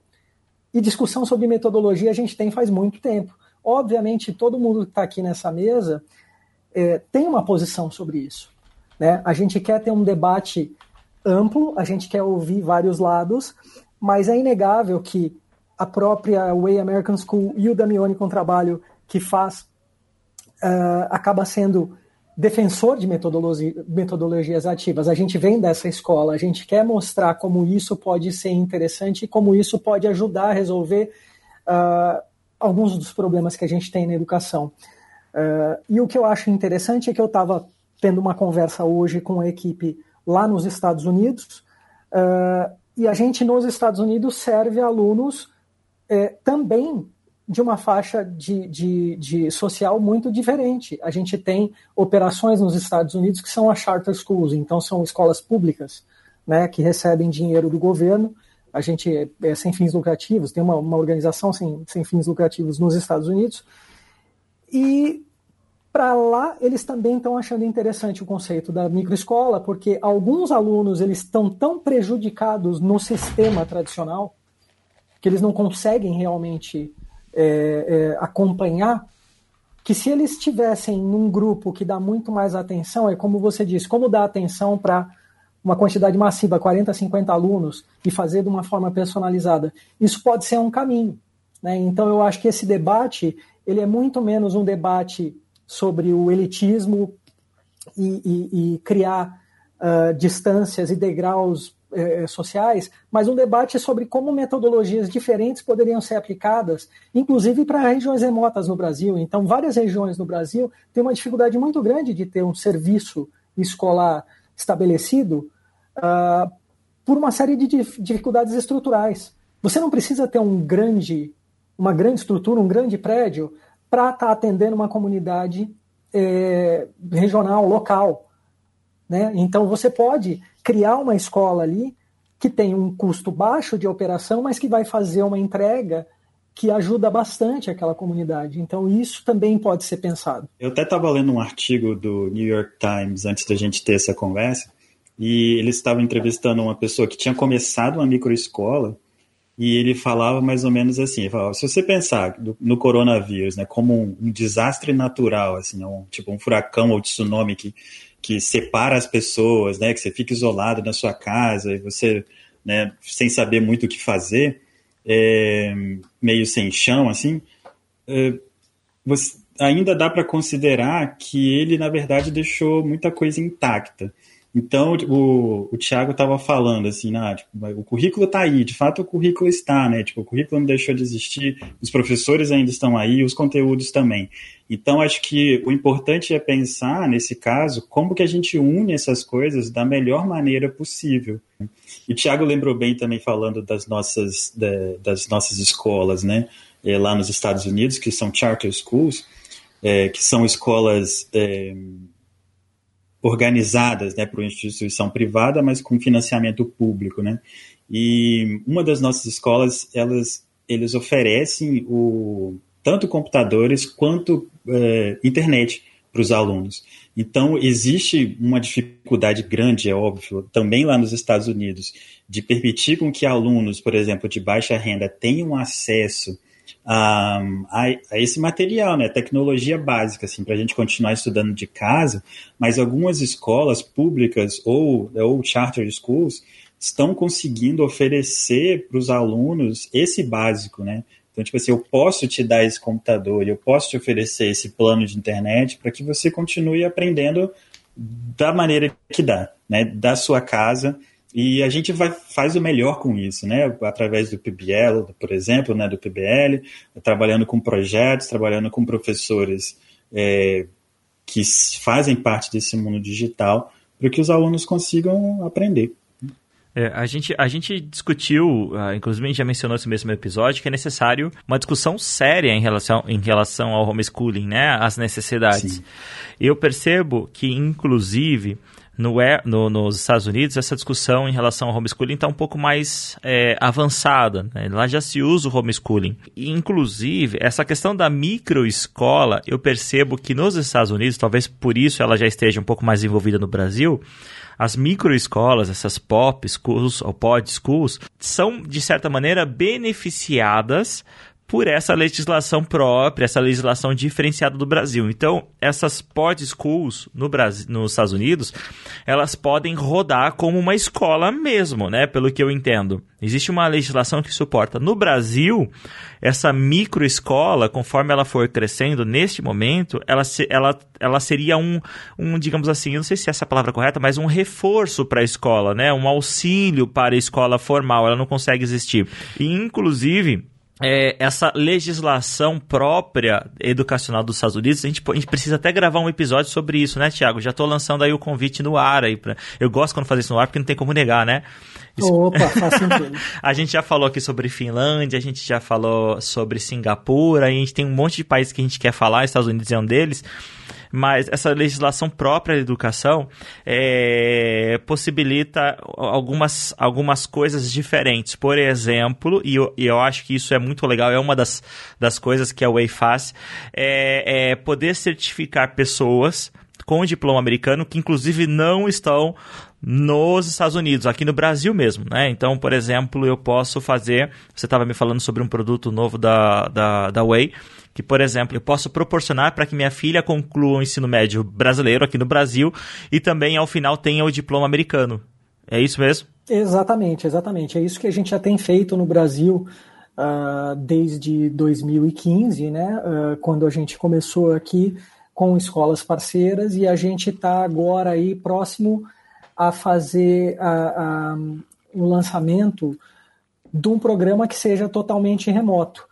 E discussão sobre metodologia a gente tem faz muito tempo. Obviamente, todo mundo que está aqui nessa mesa é, tem uma posição sobre isso. Né? A gente quer ter um debate amplo, a gente quer ouvir vários lados, mas é inegável que a própria Way American School e o Damione com trabalho que faz uh, acaba sendo defensor de metodologia, metodologias ativas. A gente vem dessa escola, a gente quer mostrar como isso pode ser interessante e como isso pode ajudar a resolver uh, alguns dos problemas que a gente tem na educação. Uh, e o que eu acho interessante é que eu estava tendo uma conversa hoje com a equipe lá nos Estados Unidos, uh, e a gente nos Estados Unidos serve alunos é, também de uma faixa de, de, de, social muito diferente. A gente tem operações nos Estados Unidos que são as charter schools, então são escolas públicas, né, que recebem dinheiro do governo. A gente é, é sem fins lucrativos, tem uma, uma organização sem, sem fins lucrativos nos Estados Unidos. E para lá eles também estão achando interessante o conceito da microescola, porque alguns alunos eles estão tão prejudicados no sistema tradicional que eles não conseguem realmente é, é, acompanhar, que se eles estivessem num grupo que dá muito mais atenção, é como você disse, como dar atenção para uma quantidade massiva, 40, 50 alunos, e fazer de uma forma personalizada, isso pode ser um caminho. Né? Então eu acho que esse debate ele é muito menos um debate sobre o elitismo e, e, e criar uh, distâncias e degraus é, é, sociais, mas um debate sobre como metodologias diferentes poderiam ser aplicadas, inclusive para regiões remotas no Brasil. Então, várias regiões no Brasil têm uma dificuldade muito grande de ter um serviço escolar estabelecido uh, por uma série de dificuldades estruturais. Você não precisa ter um grande, uma grande estrutura, um grande prédio para estar tá atendendo uma comunidade é, regional, local. Né? Então você pode criar uma escola ali que tem um custo baixo de operação, mas que vai fazer uma entrega que ajuda bastante aquela comunidade. Então, isso também pode ser pensado. Eu até estava lendo um artigo do New York Times antes da gente ter essa conversa, e eles estavam entrevistando uma pessoa que tinha começado uma microescola, e ele falava mais ou menos assim: falava, se você pensar no coronavírus né, como um, um desastre natural, assim, um, tipo um furacão ou tsunami que que separa as pessoas, né? Que você fica isolado na sua casa e você, né, sem saber muito o que fazer, é, meio sem chão, assim, é, você, ainda dá para considerar que ele, na verdade, deixou muita coisa intacta. Então, o, o Tiago estava falando assim, né, tipo, o currículo está aí, de fato o currículo está, né? Tipo, o currículo não deixou de existir, os professores ainda estão aí, os conteúdos também. Então, acho que o importante é pensar, nesse caso, como que a gente une essas coisas da melhor maneira possível. E o Tiago lembrou bem também falando das nossas, das nossas escolas, né? É, lá nos Estados Unidos, que são charter schools, é, que são escolas é, organizadas né, por uma instituição privada, mas com financiamento público. Né? E uma das nossas escolas, elas, eles oferecem o, tanto computadores quanto é, internet para os alunos. Então, existe uma dificuldade grande, é óbvio, também lá nos Estados Unidos, de permitir com que alunos, por exemplo, de baixa renda, tenham acesso a, a, esse material, né, tecnologia básica, assim, para a gente continuar estudando de casa, mas algumas escolas públicas ou, ou charter schools estão conseguindo oferecer para os alunos esse básico, né? Então, tipo assim, eu posso te dar esse computador, eu posso te oferecer esse plano de internet para que você continue aprendendo da maneira que dá, né? Da sua casa. E a gente vai, faz o melhor com isso, né? Através do PBL, por exemplo, né? Do PBL, trabalhando com projetos, trabalhando com professores é, que fazem parte desse mundo digital, para que os alunos consigam aprender. É, a, gente, a gente discutiu, uh, inclusive a gente já mencionou esse mesmo episódio, que é necessário uma discussão séria em relação, em relação ao homeschooling, né? As necessidades. Sim. Eu percebo que, inclusive, no, no, nos Estados Unidos, essa discussão em relação ao homeschooling está um pouco mais é, avançada. Né? Lá já se usa o homeschooling. E, inclusive, essa questão da microescola, eu percebo que nos Estados Unidos, talvez por isso ela já esteja um pouco mais envolvida no Brasil, as microescolas, essas pop schools ou pod schools, são, de certa maneira, beneficiadas por essa legislação própria, essa legislação diferenciada do Brasil. Então, essas pod schools no Brasil, nos Estados Unidos, elas podem rodar como uma escola mesmo, né? Pelo que eu entendo. Existe uma legislação que suporta. No Brasil, essa microescola, conforme ela for crescendo neste momento, ela, ela, ela seria um, um, digamos assim, eu não sei se essa é a palavra correta, mas um reforço para a escola, né? Um auxílio para a escola formal. Ela não consegue existir. E, inclusive, é, essa legislação própria educacional dos Estados Unidos, a gente, a gente, precisa até gravar um episódio sobre isso, né, Tiago? Já estou lançando aí o convite no ar aí. Pra, eu gosto quando fazer isso no ar porque não tem como negar, né? Isso... Opa, faz sentido. a gente já falou aqui sobre Finlândia, a gente já falou sobre Singapura, a gente tem um monte de países que a gente quer falar, Estados Unidos é um deles mas essa legislação própria da educação é, possibilita algumas, algumas coisas diferentes. Por exemplo, e eu, e eu acho que isso é muito legal, é uma das, das coisas que a Way faz, é, é poder certificar pessoas com diploma americano que inclusive não estão nos Estados Unidos, aqui no Brasil mesmo, né? Então, por exemplo, eu posso fazer. Você estava me falando sobre um produto novo da, da, da Way que, por exemplo, eu posso proporcionar para que minha filha conclua o ensino médio brasileiro aqui no Brasil e também, ao final, tenha o diploma americano. É isso mesmo? Exatamente, exatamente. É isso que a gente já tem feito no Brasil uh, desde 2015, né? Uh, quando a gente começou aqui com escolas parceiras e a gente está agora aí próximo a fazer o lançamento de um programa que seja totalmente remoto.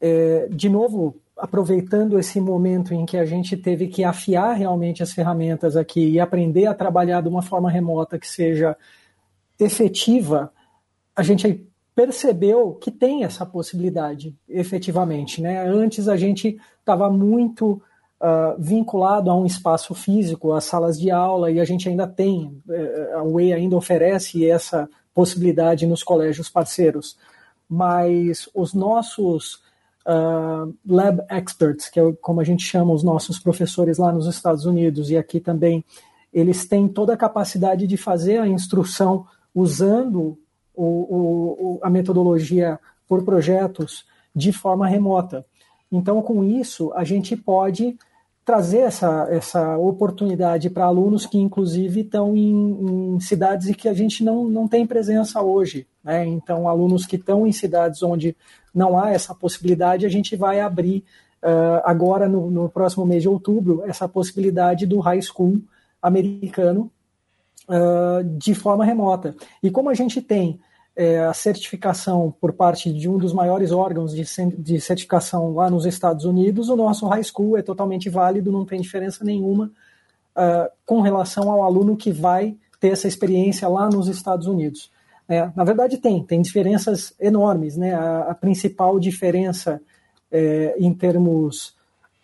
É, de novo, aproveitando esse momento em que a gente teve que afiar realmente as ferramentas aqui e aprender a trabalhar de uma forma remota que seja efetiva, a gente percebeu que tem essa possibilidade, efetivamente. Né? Antes a gente estava muito uh, vinculado a um espaço físico, às salas de aula, e a gente ainda tem, eh, a UEI ainda oferece essa possibilidade nos colégios parceiros. Mas os nossos uh, lab experts, que é como a gente chama os nossos professores lá nos Estados Unidos e aqui também, eles têm toda a capacidade de fazer a instrução usando o, o, a metodologia por projetos de forma remota. Então, com isso, a gente pode trazer essa, essa oportunidade para alunos que, inclusive, estão em, em, cidades em que a gente não, não tem presença hoje. Né? Então, alunos que estão em cidades onde não há essa possibilidade, a gente vai abrir uh, agora no, no, próximo mês de outubro essa possibilidade do high school americano uh, de forma remota. E como a gente tem é, a certificação por parte de um dos maiores órgãos de, de certificação lá nos Estados Unidos, o nosso high school é totalmente válido, não tem diferença nenhuma uh, com relação ao aluno que vai ter essa experiência lá nos Estados Unidos. É, na verdade, tem, tem diferenças enormes. Né? A, a principal diferença é, em termos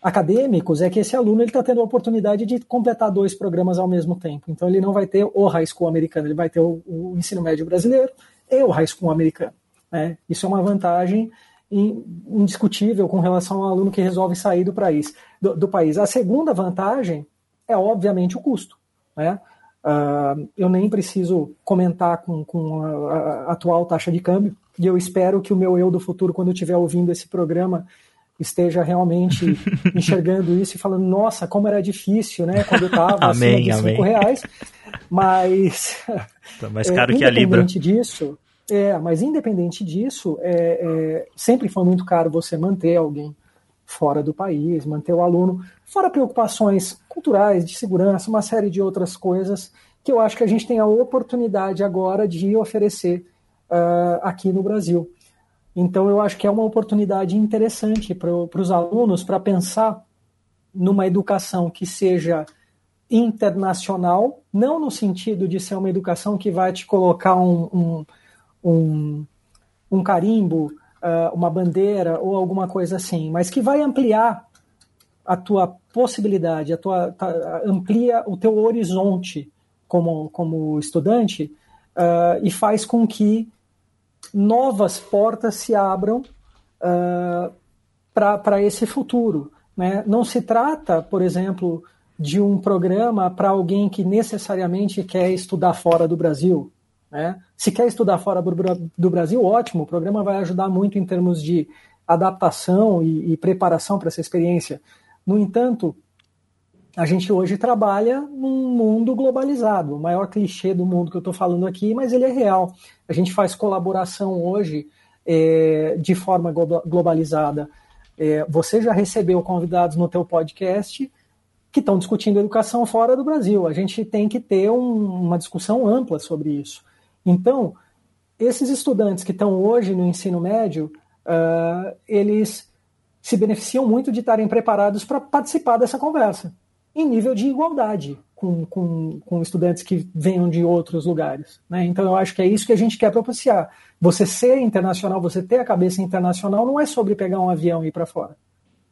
acadêmicos é que esse aluno está tendo a oportunidade de completar dois programas ao mesmo tempo. Então, ele não vai ter o high school americano, ele vai ter o, o ensino médio brasileiro e o high school americano. Né? Isso é uma vantagem indiscutível com relação ao aluno que resolve sair do país. Do, do país. A segunda vantagem é, obviamente, o custo. Né? Uh, eu nem preciso comentar com, com a, a, atual taxa de câmbio. e eu espero que o meu eu do futuro, quando estiver ouvindo esse programa, esteja realmente enxergando isso e falando, nossa, como era difícil, né? Quando eu estava acima de cinco reais. Mas tá mais caro é, que a Libra. disso, é, mas independente disso, é, é, sempre foi muito caro você manter alguém fora do país, manter o aluno, fora preocupações culturais, de segurança, uma série de outras coisas que eu acho que a gente tem a oportunidade agora de oferecer uh, aqui no Brasil. Então, eu acho que é uma oportunidade interessante para os alunos para pensar numa educação que seja internacional, não no sentido de ser uma educação que vai te colocar um, um, um, um carimbo, uh, uma bandeira ou alguma coisa assim, mas que vai ampliar a tua possibilidade, a tua, amplia o teu horizonte como, como estudante uh, e faz com que novas portas se abram uh, para esse futuro. Né? Não se trata, por exemplo, de um programa para alguém que necessariamente quer estudar fora do Brasil. Né? Se quer estudar fora do Brasil, ótimo, o programa vai ajudar muito em termos de adaptação e, e preparação para essa experiência. No entanto, a gente hoje trabalha num mundo globalizado, o maior clichê do mundo que eu estou falando aqui, mas ele é real. A gente faz colaboração hoje é, de forma globalizada. É, você já recebeu convidados no teu podcast que estão discutindo educação fora do Brasil. A gente tem que ter um, uma discussão ampla sobre isso. Então, esses estudantes que estão hoje no ensino médio, uh, eles se beneficiam muito de estarem preparados para participar dessa conversa em nível de igualdade com, com, com estudantes que venham de outros lugares. Né? Então, eu acho que é isso que a gente quer propiciar. Você ser internacional, você ter a cabeça internacional, não é sobre pegar um avião e ir para fora,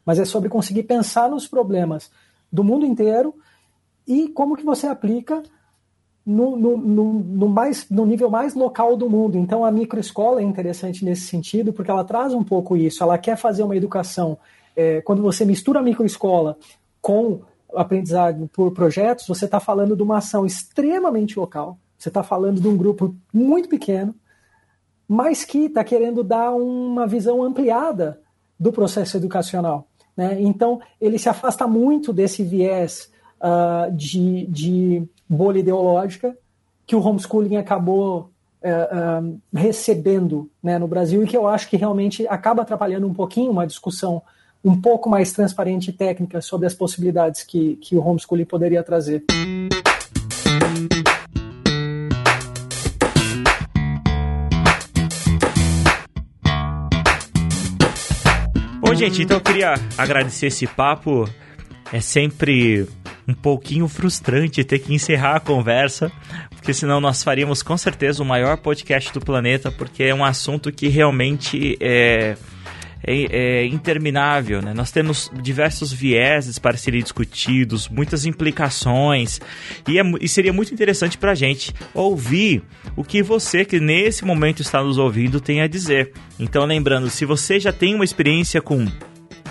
mas é sobre conseguir pensar nos problemas do mundo inteiro e como que você aplica no, no, no, no, mais, no nível mais local do mundo. Então, a microescola é interessante nesse sentido, porque ela traz um pouco isso. Ela quer fazer uma educação. É, quando você mistura a microescola com aprendizado por projetos, você está falando de uma ação extremamente local, você está falando de um grupo muito pequeno, mas que está querendo dar uma visão ampliada do processo educacional. Né? Então, ele se afasta muito desse viés uh, de, de bolha ideológica que o homeschooling acabou uh, uh, recebendo né, no Brasil e que eu acho que realmente acaba atrapalhando um pouquinho uma discussão um pouco mais transparente e técnica sobre as possibilidades que, que o homeschooling poderia trazer. Bom, gente, então eu queria agradecer esse papo. É sempre um pouquinho frustrante ter que encerrar a conversa, porque senão nós faríamos com certeza o maior podcast do planeta, porque é um assunto que realmente é é, é interminável, né? Nós temos diversos vieses para serem discutidos, muitas implicações, e, é, e seria muito interessante para a gente ouvir o que você que nesse momento está nos ouvindo tem a dizer. Então, lembrando, se você já tem uma experiência com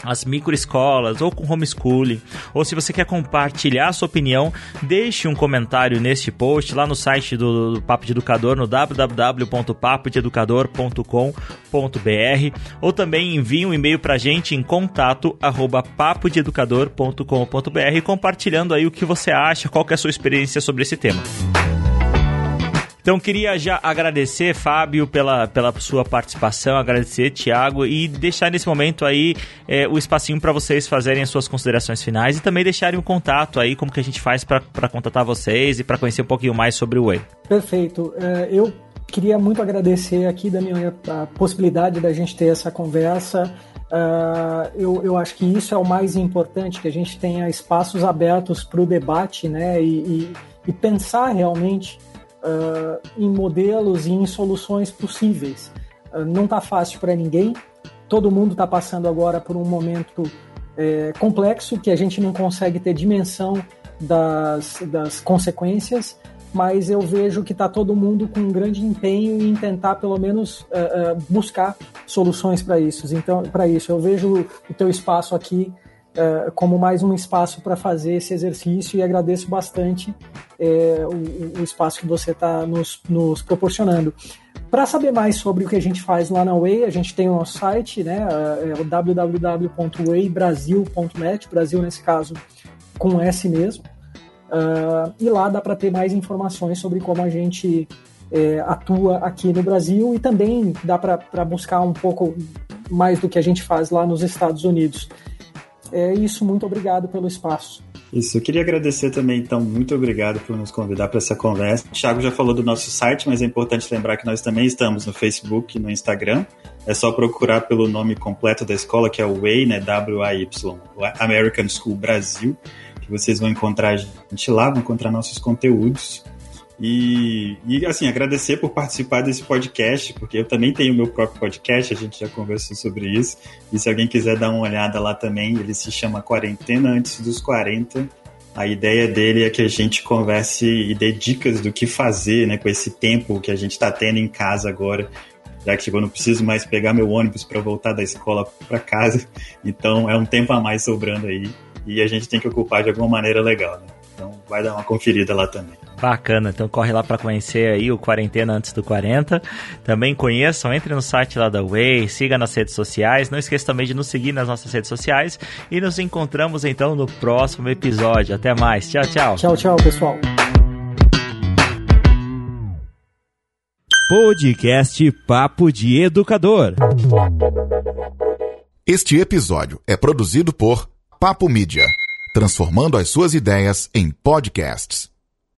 as microescolas ou com homeschooling, ou se você quer compartilhar a sua opinião, deixe um comentário neste post lá no site do, Papo de Educador no www.papodeeducador.com.br ou também envie um e-mail para a gente em contato arroba papodeeducador.com.br compartilhando aí o que você acha, qual é a sua experiência sobre esse tema. Então queria já agradecer, Fábio, pela, pela sua participação, agradecer, Tiago, e deixar nesse momento aí é, o espacinho para vocês fazerem as suas considerações finais e também deixarem um contato aí, como que a gente faz para contatar vocês e para conhecer um pouquinho mais sobre o Way. Perfeito. É, eu queria muito agradecer aqui, Daniel, a possibilidade da gente ter essa conversa. Uh, eu, eu acho que isso é o mais importante, que a gente tenha espaços abertos para o debate né, e, e, e pensar realmente uh, em modelos e em soluções possíveis. Uh, não está fácil para ninguém, todo mundo está passando agora por um momento é, complexo que a gente não consegue ter dimensão das, das consequências, mas eu vejo que está todo mundo com um grande empenho em tentar pelo menos uh, uh, buscar soluções para isso. Então, para isso, eu vejo o teu espaço aqui uh, como mais um espaço para fazer esse exercício e agradeço bastante o, o, espaço que você está nos, nos proporcionando. Para saber mais sobre o que a gente faz lá na Way, a gente tem o nosso site, né? É o www.waybrasil.net, Brasil nesse caso com S mesmo. Uh, e lá dá para ter mais informações sobre como a gente é, atua aqui no Brasil e também dá para buscar um pouco mais do que a gente faz lá nos Estados Unidos. É isso, muito obrigado pelo espaço. Isso, eu queria agradecer também, então, muito obrigado por nos convidar para essa conversa. O Thiago já falou do nosso site, mas é importante lembrar que nós também estamos no Facebook e no Instagram. É só procurar pelo nome completo da escola, que é o WAY, né, W-A-Y, American School Brasil, que vocês vão encontrar a gente lá, vão encontrar nossos conteúdos. E, e, assim, agradecer por participar desse podcast, porque eu também tenho meu próprio podcast, a gente já conversou sobre isso. E se alguém quiser dar uma olhada lá também, ele se chama Quarentena Antes dos 40. A ideia dele é que a gente converse e dê dicas do que fazer né, com esse tempo que a gente está tendo em casa agora, já que tipo, eu não preciso mais pegar meu ônibus para voltar da escola para casa. Então é um tempo a mais sobrando aí e a gente tem que ocupar de alguma maneira legal. Né? Então vai dar uma conferida lá também. Bacana, então corre lá para conhecer aí o Quarentena Antes do 40. Também conheçam, entre no site lá da Way, siga nas redes sociais. Não esqueça também de nos seguir nas nossas redes sociais. E nos encontramos então no próximo episódio. Até mais. Tchau, tchau. Tchau, tchau, pessoal. Podcast Papo de Educador. Este episódio é produzido por Papo Mídia, transformando as suas ideias em podcasts.